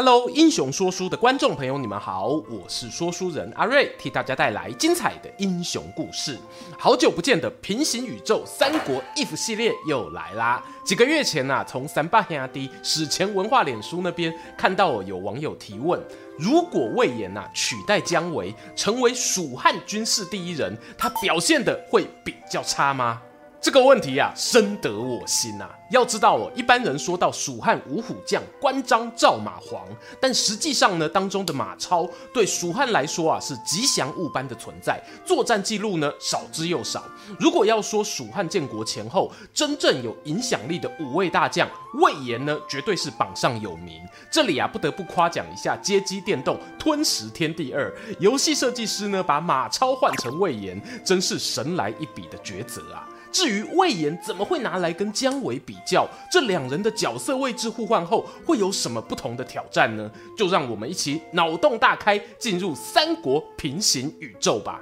Hello，英雄说书的观众朋友，你们好，我是说书人阿瑞，替大家带来精彩的英雄故事。好久不见的平行宇宙三国 if 系列又来啦！几个月前啊，从三八黑阿弟史前文化脸书那边看到有网友提问：如果魏延呐取代姜维成为蜀汉军事第一人，他表现的会比较差吗？这个问题啊，深得我心啊。要知道哦，一般人说到蜀汉五虎将关张赵马黄，但实际上呢，当中的马超对蜀汉来说啊是吉祥物般的存在，作战记录呢少之又少。如果要说蜀汉建国前后真正有影响力的五位大将，魏延呢绝对是榜上有名。这里啊不得不夸奖一下街机电动《吞食天地二》，游戏设计师呢把马超换成魏延，真是神来一笔的抉择啊。至于魏延怎么会拿来跟姜维比较，这两人的角色位置互换后会有什么不同的挑战呢？就让我们一起脑洞大开，进入三国平行宇宙吧。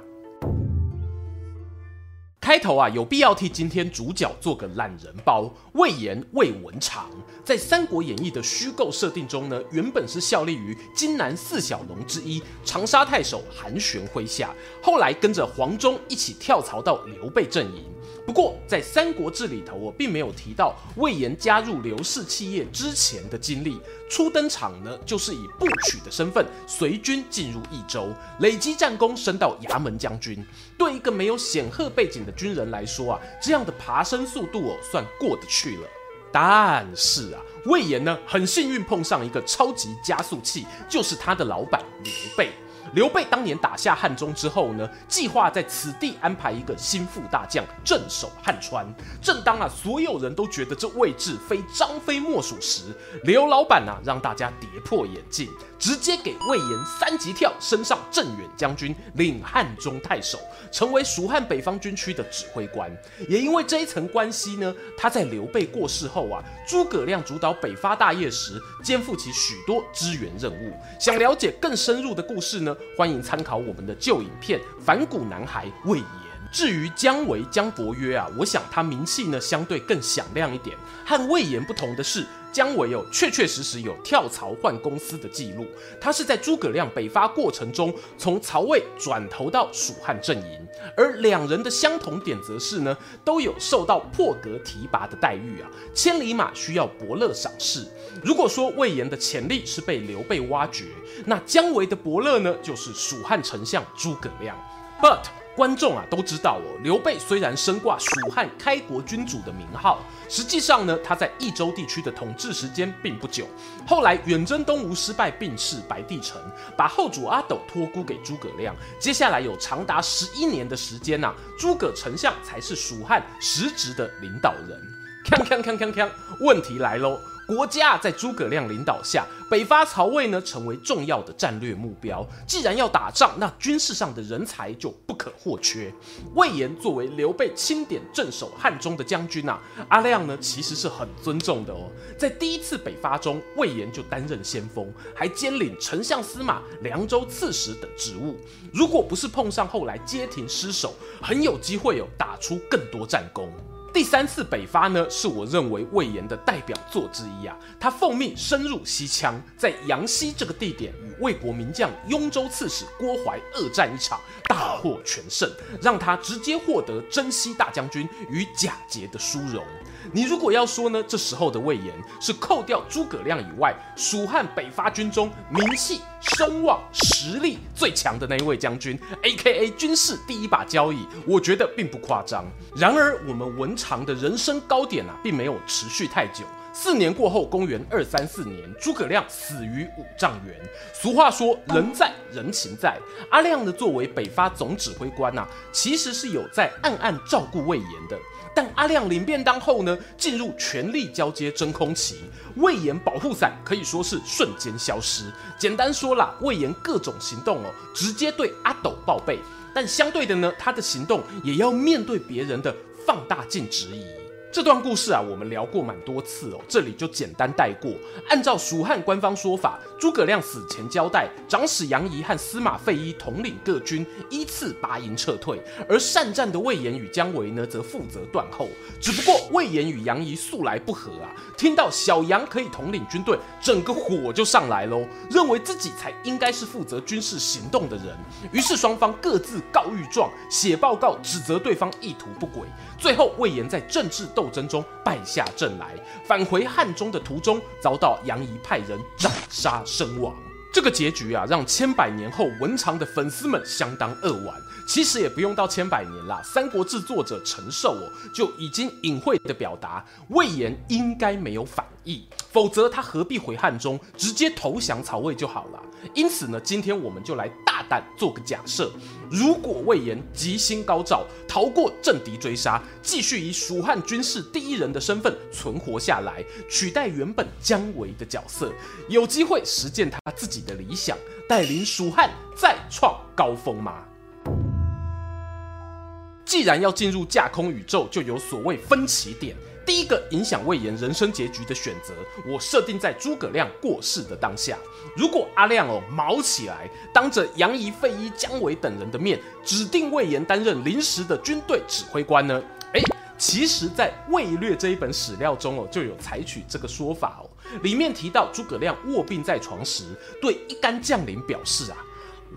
开头啊，有必要替今天主角做个懒人包。魏延魏文长，在《三国演义》的虚构设定中呢，原本是效力于荆南四小龙之一长沙太守韩玄麾下，后来跟着黄忠一起跳槽到刘备阵营。不过，在《三国志》里头，我并没有提到魏延加入刘氏企业之前的经历。初登场呢，就是以部曲的身份随军进入益州，累积战功，升到牙门将军。对一个没有显赫背景的军人来说啊，这样的爬升速度哦，算过得去了。但是啊，魏延呢，很幸运碰上一个超级加速器，就是他的老板刘备。刘备当年打下汉中之后呢，计划在此地安排一个心腹大将镇守汉川。正当啊所有人都觉得这位置非张飞莫属时，刘老板啊让大家跌破眼镜。直接给魏延三级跳，升上镇远将军，领汉中太守，成为蜀汉北方军区的指挥官。也因为这一层关系呢，他在刘备过世后啊，诸葛亮主导北伐大业时，肩负起许多支援任务。想了解更深入的故事呢，欢迎参考我们的旧影片《反骨男孩魏延》。至于姜维姜伯约啊，我想他名气呢相对更响亮一点。和魏延不同的是，姜维哦确确实实有跳槽换公司的记录。他是在诸葛亮北伐过程中从曹魏转投到蜀汉阵营，而两人的相同点则是呢，都有受到破格提拔的待遇啊。千里马需要伯乐赏识。如果说魏延的潜力是被刘备挖掘，那姜维的伯乐呢，就是蜀汉丞相诸葛亮。But 观众啊都知道哦，刘备虽然身挂蜀汉开国君主的名号，实际上呢，他在益州地区的统治时间并不久。后来远征东吴失败，病逝白帝城，把后主阿斗托孤给诸葛亮。接下来有长达十一年的时间呐、啊，诸葛丞相才是蜀汉实质的领导人。锵锵锵锵锵，问题来喽。国家在诸葛亮领导下北伐曹魏呢，成为重要的战略目标。既然要打仗，那军事上的人才就不可或缺。魏延作为刘备钦点镇守汉中的将军啊，阿亮呢其实是很尊重的哦。在第一次北伐中，魏延就担任先锋，还兼领丞相司马、凉州刺史等职务。如果不是碰上后来街亭失守，很有机会有打出更多战功。第三次北伐呢，是我认为魏延的代表作之一啊。他奉命深入西羌，在阳溪这个地点与魏国名将雍州刺史郭淮恶战一场，大获全胜，让他直接获得征西大将军与贾节的殊荣。你如果要说呢，这时候的魏延是扣掉诸葛亮以外，蜀汉北伐军中名气、声望、实力最强的那一位将军，A.K.A. 军事第一把交椅，我觉得并不夸张。然而，我们文长的人生高点啊，并没有持续太久。四年过后，公元二三四年，诸葛亮死于五丈原。俗话说，人在人情在。阿亮呢，作为北伐总指挥官啊，其实是有在暗暗照顾魏延的。但阿亮领便当后呢，进入权力交接真空期，魏延保护伞可以说是瞬间消失。简单说啦，魏延各种行动哦，直接对阿斗报备，但相对的呢，他的行动也要面对别人的放大镜质疑。这段故事啊，我们聊过蛮多次哦，这里就简单带过。按照蜀汉官方说法，诸葛亮死前交代，长史杨仪和司马费祎统领各军，依次拔营撤退，而善战的魏延与姜维呢，则负责断后。只不过魏延与杨仪素来不和啊，听到小杨可以统领军队，整个火就上来喽，认为自己才应该是负责军事行动的人。于是双方各自告御状，写报告指责对方意图不轨。最后魏延在政治斗争中败下阵来，返回汉中的途中遭到杨仪派人斩杀身亡。这个结局啊，让千百年后文长的粉丝们相当扼腕。其实也不用到千百年啦，《三国志》作者陈寿哦就已经隐晦的表达，魏延应该没有反否则他何必回汉中，直接投降曹魏就好了。因此呢，今天我们就来大胆做个假设：如果魏延吉星高照，逃过政敌追杀，继续以蜀汉军事第一人的身份存活下来，取代原本姜维的角色，有机会实践他自己的理想，带领蜀汉再创高峰吗？既然要进入架空宇宙，就有所谓分歧点。第一个影响魏延人生结局的选择，我设定在诸葛亮过世的当下。如果阿亮哦卯起来，当着杨仪、费祎、姜维等人的面，指定魏延担任临时的军队指挥官呢？诶，其实，在《魏略》这一本史料中哦，就有采取这个说法哦。里面提到诸葛亮卧病在床时，对一干将领表示啊：“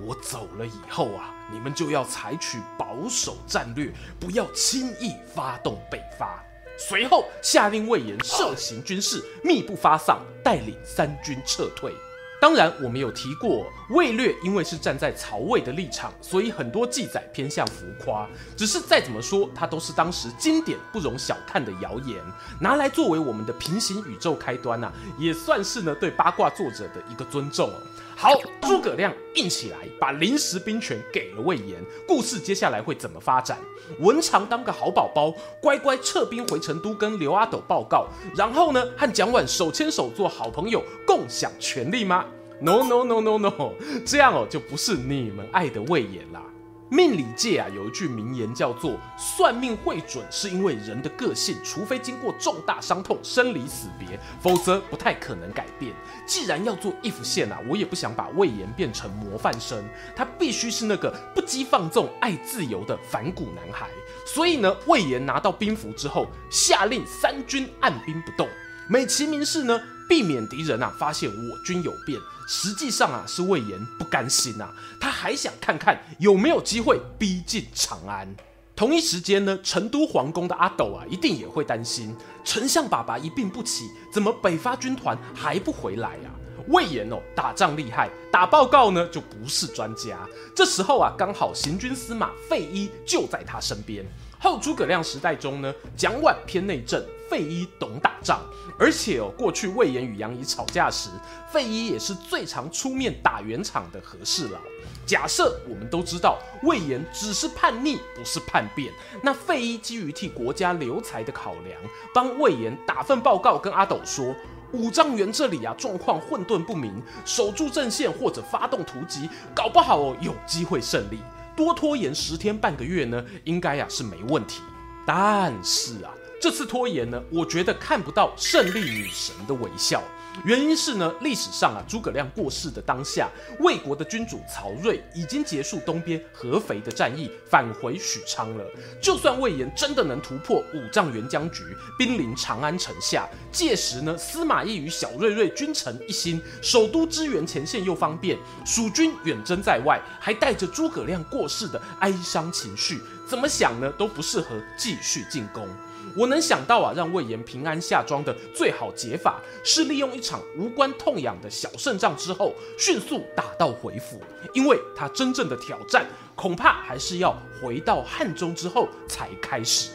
我走了以后啊，你们就要采取保守战略，不要轻易发动北伐。”随后下令魏延设行军事，密不发丧，带领三军撤退。当然，我们有提过，魏略因为是站在曹魏的立场，所以很多记载偏向浮夸。只是再怎么说，它都是当时经典不容小看的谣言，拿来作为我们的平行宇宙开端啊，也算是呢对八卦作者的一个尊重哦。好，诸葛亮硬起来，把临时兵权给了魏延。故事接下来会怎么发展？文长当个好宝宝，乖乖撤兵回成都，跟刘阿斗报告。然后呢，和蒋琬手牵手做好朋友，共享权力吗？No No No No No，这样哦，就不是你们爱的魏延啦。命理界啊，有一句名言叫做“算命会准”，是因为人的个性，除非经过重大伤痛、生离死别，否则不太可能改变。既然要做 if 线啊，我也不想把魏延变成模范生，他必须是那个不羁放纵、爱自由的反骨男孩。所以呢，魏延拿到兵符之后，下令三军按兵不动，美其名是呢，避免敌人啊发现我军有变。实际上啊，是魏延不甘心啊，他还想看看有没有机会逼近长安。同一时间呢，成都皇宫的阿斗啊，一定也会担心，丞相爸爸一病不起，怎么北伐军团还不回来啊？魏延哦，打仗厉害，打报告呢就不是专家。这时候啊，刚好行军司马费禕就在他身边。后诸葛亮时代中呢，蒋琬偏内政，费禕懂打仗，而且哦，过去魏延与杨仪吵架时，费禕也是最常出面打圆场的和事佬。假设我们都知道魏延只是叛逆，不是叛变，那费禕基于替国家留才的考量，帮魏延打份报告，跟阿斗说，五丈原这里啊状况混沌不明，守住阵线或者发动突击，搞不好哦有机会胜利。多拖延十天半个月呢，应该呀是没问题。但是啊，这次拖延呢，我觉得看不到胜利女神的微笑。原因是呢，历史上啊，诸葛亮过世的当下，魏国的君主曹睿已经结束东边合肥的战役，返回许昌了。就算魏延真的能突破五丈原僵局，兵临长安城下，届时呢，司马懿与小瑞瑞君臣一心，首都支援前线又方便，蜀军远征在外，还带着诸葛亮过世的哀伤情绪，怎么想呢，都不适合继续进攻。我能想到啊，让魏延平安下庄的最好解法是利用一场无关痛痒的小胜仗之后，迅速打道回府。因为他真正的挑战，恐怕还是要回到汉中之后才开始。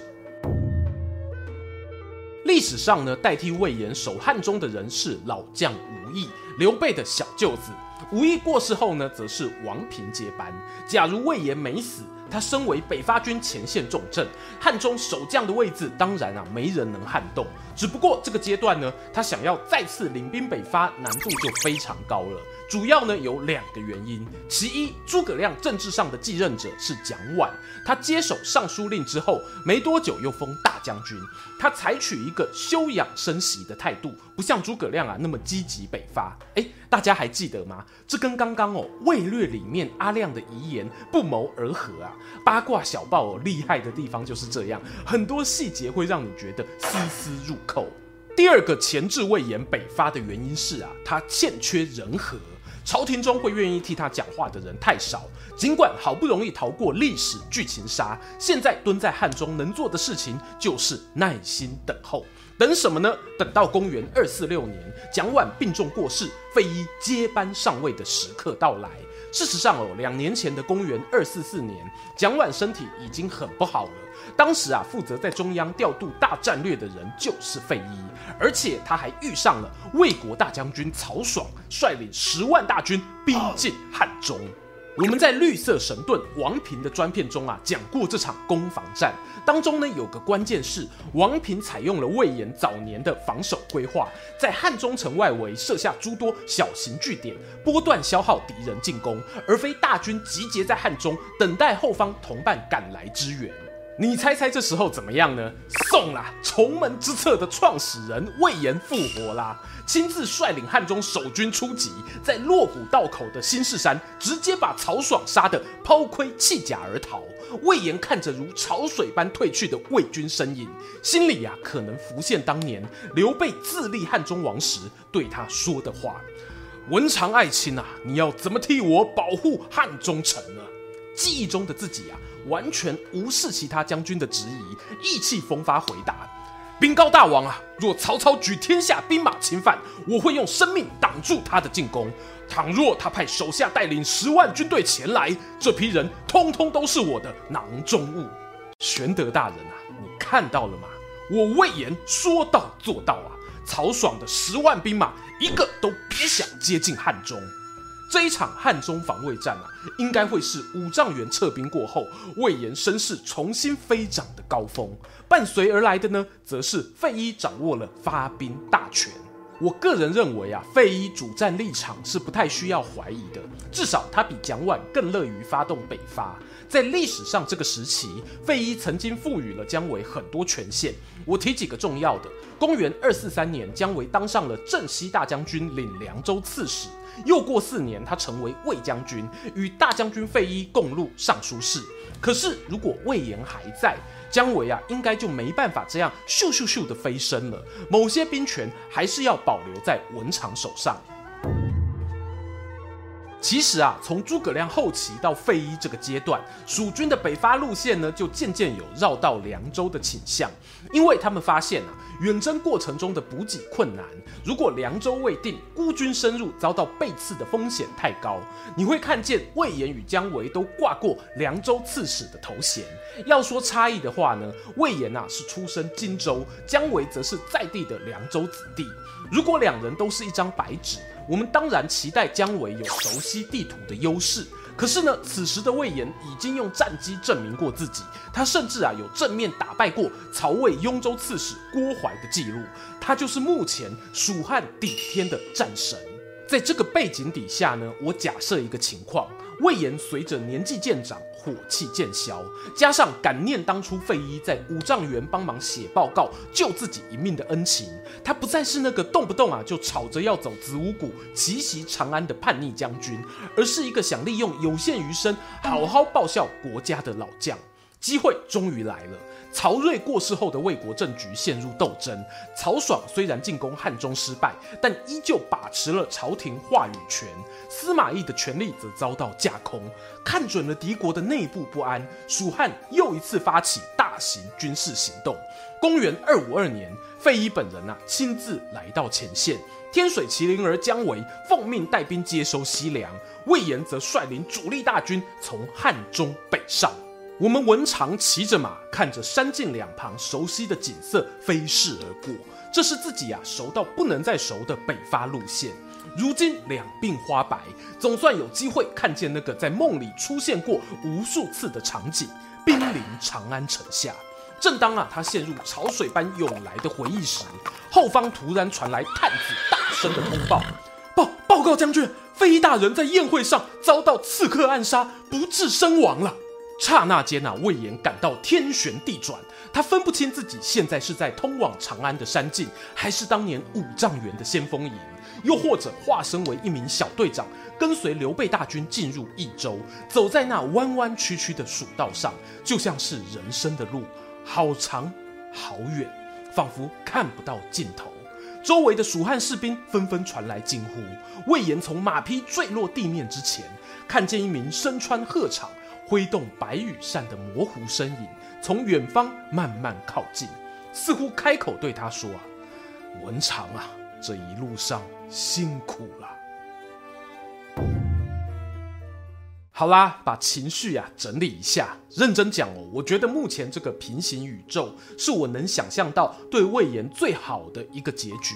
历史上呢，代替魏延守汉中的人是老将吴懿，刘备的小舅子。吴懿过世后呢，则是王平接班。假如魏延没死，他身为北伐军前线重镇，汉中守将的位置，当然啊，没人能撼动。只不过这个阶段呢，他想要再次领兵北伐，难度就非常高了。主要呢有两个原因，其一，诸葛亮政治上的继任者是蒋琬，他接手尚书令之后没多久又封大将军，他采取一个休养生息的态度，不像诸葛亮啊那么积极北伐。哎，大家还记得吗？这跟刚刚哦《魏略》里面阿亮的遗言不谋而合啊。八卦小报厉害的地方就是这样，很多细节会让你觉得丝丝入扣。第二个前置魏延北伐的原因是啊，他欠缺人和。朝廷中会愿意替他讲话的人太少，尽管好不容易逃过历史剧情杀，现在蹲在汉中能做的事情就是耐心等候。等什么呢？等到公元二四六年，蒋琬病重过世，费祎接班上位的时刻到来。事实上哦，两年前的公元二四四年，蒋琬身体已经很不好了。当时啊，负责在中央调度大战略的人就是费祎，而且他还遇上了魏国大将军曹爽，率领十万大军逼近汉中。我们在绿色神盾王平的专片中啊，讲过这场攻防战当中呢，有个关键是王平采用了魏延早年的防守规划，在汉中城外围设下诸多小型据点，波段消耗敌人进攻，而非大军集结在汉中等待后方同伴赶来支援。你猜猜这时候怎么样呢？送啦，重门之策的创始人魏延复活啦，亲自率领汉中守军出击，在洛谷道口的新市山，直接把曹爽杀得抛盔弃甲而逃。魏延看着如潮水般退去的魏军身影，心里呀、啊、可能浮现当年刘备自立汉中王时对他说的话：“文长爱卿啊，你要怎么替我保护汉中城呢？”记忆中的自己啊。完全无视其他将军的质疑，意气风发回答：“禀告大王啊，若曹操举天下兵马侵犯，我会用生命挡住他的进攻；倘若他派手下带领十万军队前来，这批人通通都是我的囊中物。”玄德大人啊，你看到了吗？我魏延说到做到啊！曹爽的十万兵马，一个都别想接近汉中。这一场汉中防卫战啊，应该会是五丈原撤兵过后，魏延声势重新飞涨的高峰。伴随而来的呢，则是费祎掌握了发兵大权。我个人认为啊，费祎主战立场是不太需要怀疑的，至少他比蒋琬更乐于发动北伐。在历史上这个时期，费祎曾经赋予了姜维很多权限。我提几个重要的：公元二四三年，姜维当上了镇西大将军，领凉州刺史。又过四年，他成为魏将军，与大将军费祎共入尚书室。可是，如果魏延还在，姜维啊，应该就没办法这样咻咻咻的飞升了。某些兵权还是要保留在文长手上。其实啊，从诸葛亮后期到费祎这个阶段，蜀军的北伐路线呢，就渐渐有绕道凉州的倾向，因为他们发现啊，远征过程中的补给困难，如果凉州未定，孤军深入遭到背刺的风险太高。你会看见魏延与姜维都挂过凉州刺史的头衔。要说差异的话呢，魏延啊是出身荆州，姜维则是在地的凉州子弟。如果两人都是一张白纸。我们当然期待姜维有熟悉地图的优势，可是呢，此时的魏延已经用战机证明过自己，他甚至啊有正面打败过曹魏雍州刺史郭淮的记录，他就是目前蜀汉顶天的战神。在这个背景底下呢，我假设一个情况：魏延随着年纪渐长，火气渐消，加上感念当初费祎在五丈原帮忙写报告救自己一命的恩情，他不再是那个动不动啊就吵着要走子午谷奇袭长安的叛逆将军，而是一个想利用有限余生好好报效国家的老将。机会终于来了。曹睿过世后的魏国政局陷入斗争。曹爽虽然进攻汉中失败，但依旧把持了朝廷话语权。司马懿的权力则遭到架空。看准了敌国的内部不安，蜀汉又一次发起大型军事行动。公元二五二年，费祎本人啊亲自来到前线。天水麒麟儿姜维奉命带兵接收西凉，魏延则率领主力大军从汉中北上。我们文长骑着马，看着山径两旁熟悉的景色飞逝而过。这是自己啊熟到不能再熟的北伐路线。如今两鬓花白，总算有机会看见那个在梦里出现过无数次的场景——兵临长安城下。正当啊他陷入潮水般涌来的回忆时，后方突然传来探子大声的通报：“报报告将军，飞大人在宴会上遭到刺客暗杀，不治身亡了。”刹那间啊，魏延感到天旋地转，他分不清自己现在是在通往长安的山径，还是当年五丈原的先锋营，又或者化身为一名小队长，跟随刘备大军进入益州，走在那弯弯曲曲的蜀道上，就像是人生的路，好长好远，仿佛看不到尽头。周围的蜀汉士兵纷纷传来惊呼。魏延从马匹坠落地面之前，看见一名身穿鹤氅。挥动白羽扇的模糊身影从远方慢慢靠近，似乎开口对他说：“啊，文长啊，这一路上辛苦了。”好啦，把情绪啊整理一下。认真讲哦，我觉得目前这个平行宇宙是我能想象到对魏延最好的一个结局。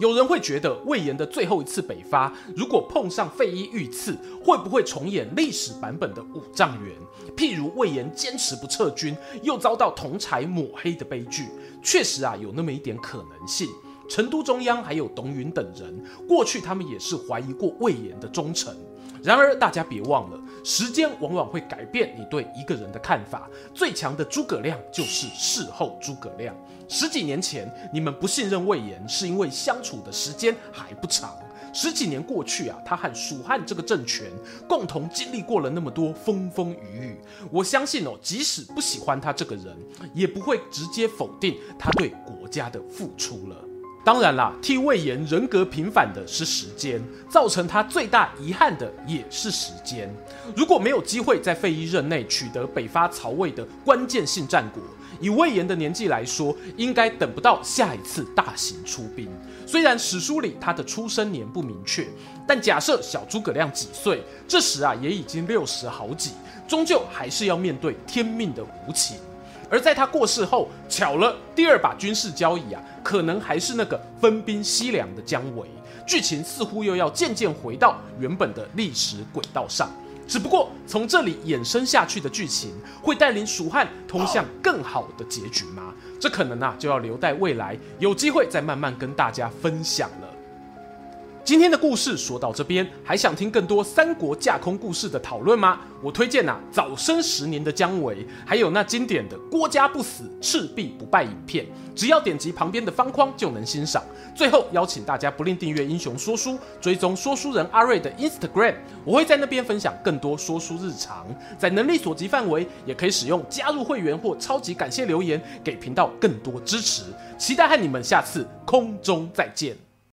有人会觉得魏延的最后一次北伐，如果碰上费祎遇刺，会不会重演历史版本的五丈原？譬如魏延坚持不撤军，又遭到同柴抹黑的悲剧。确实啊，有那么一点可能性。成都中央还有董允等人，过去他们也是怀疑过魏延的忠诚。然而，大家别忘了，时间往往会改变你对一个人的看法。最强的诸葛亮就是事后诸葛亮。十几年前，你们不信任魏延，是因为相处的时间还不长。十几年过去啊，他和蜀汉这个政权共同经历过了那么多风风雨雨。我相信哦，即使不喜欢他这个人，也不会直接否定他对国家的付出了。当然啦，替魏延人格平反的是时间，造成他最大遗憾的也是时间。如果没有机会在费禕任内取得北伐曹魏的关键性战果，以魏延的年纪来说，应该等不到下一次大型出兵。虽然史书里他的出生年不明确，但假设小诸葛亮几岁，这时啊也已经六十好几，终究还是要面对天命的无情。而在他过世后，巧了，第二把军事交椅啊，可能还是那个分兵西凉的姜维。剧情似乎又要渐渐回到原本的历史轨道上，只不过从这里衍生下去的剧情，会带领蜀汉通向更好的结局吗？这可能啊，就要留待未来有机会再慢慢跟大家分享了。今天的故事说到这边，还想听更多三国架空故事的讨论吗？我推荐呐、啊，早生十年的姜维，还有那经典的郭嘉不死，赤壁不败影片，只要点击旁边的方框就能欣赏。最后邀请大家不吝订阅英雄说书，追踪说书人阿瑞的 Instagram，我会在那边分享更多说书日常。在能力所及范围，也可以使用加入会员或超级感谢留言，给频道更多支持。期待和你们下次空中再见。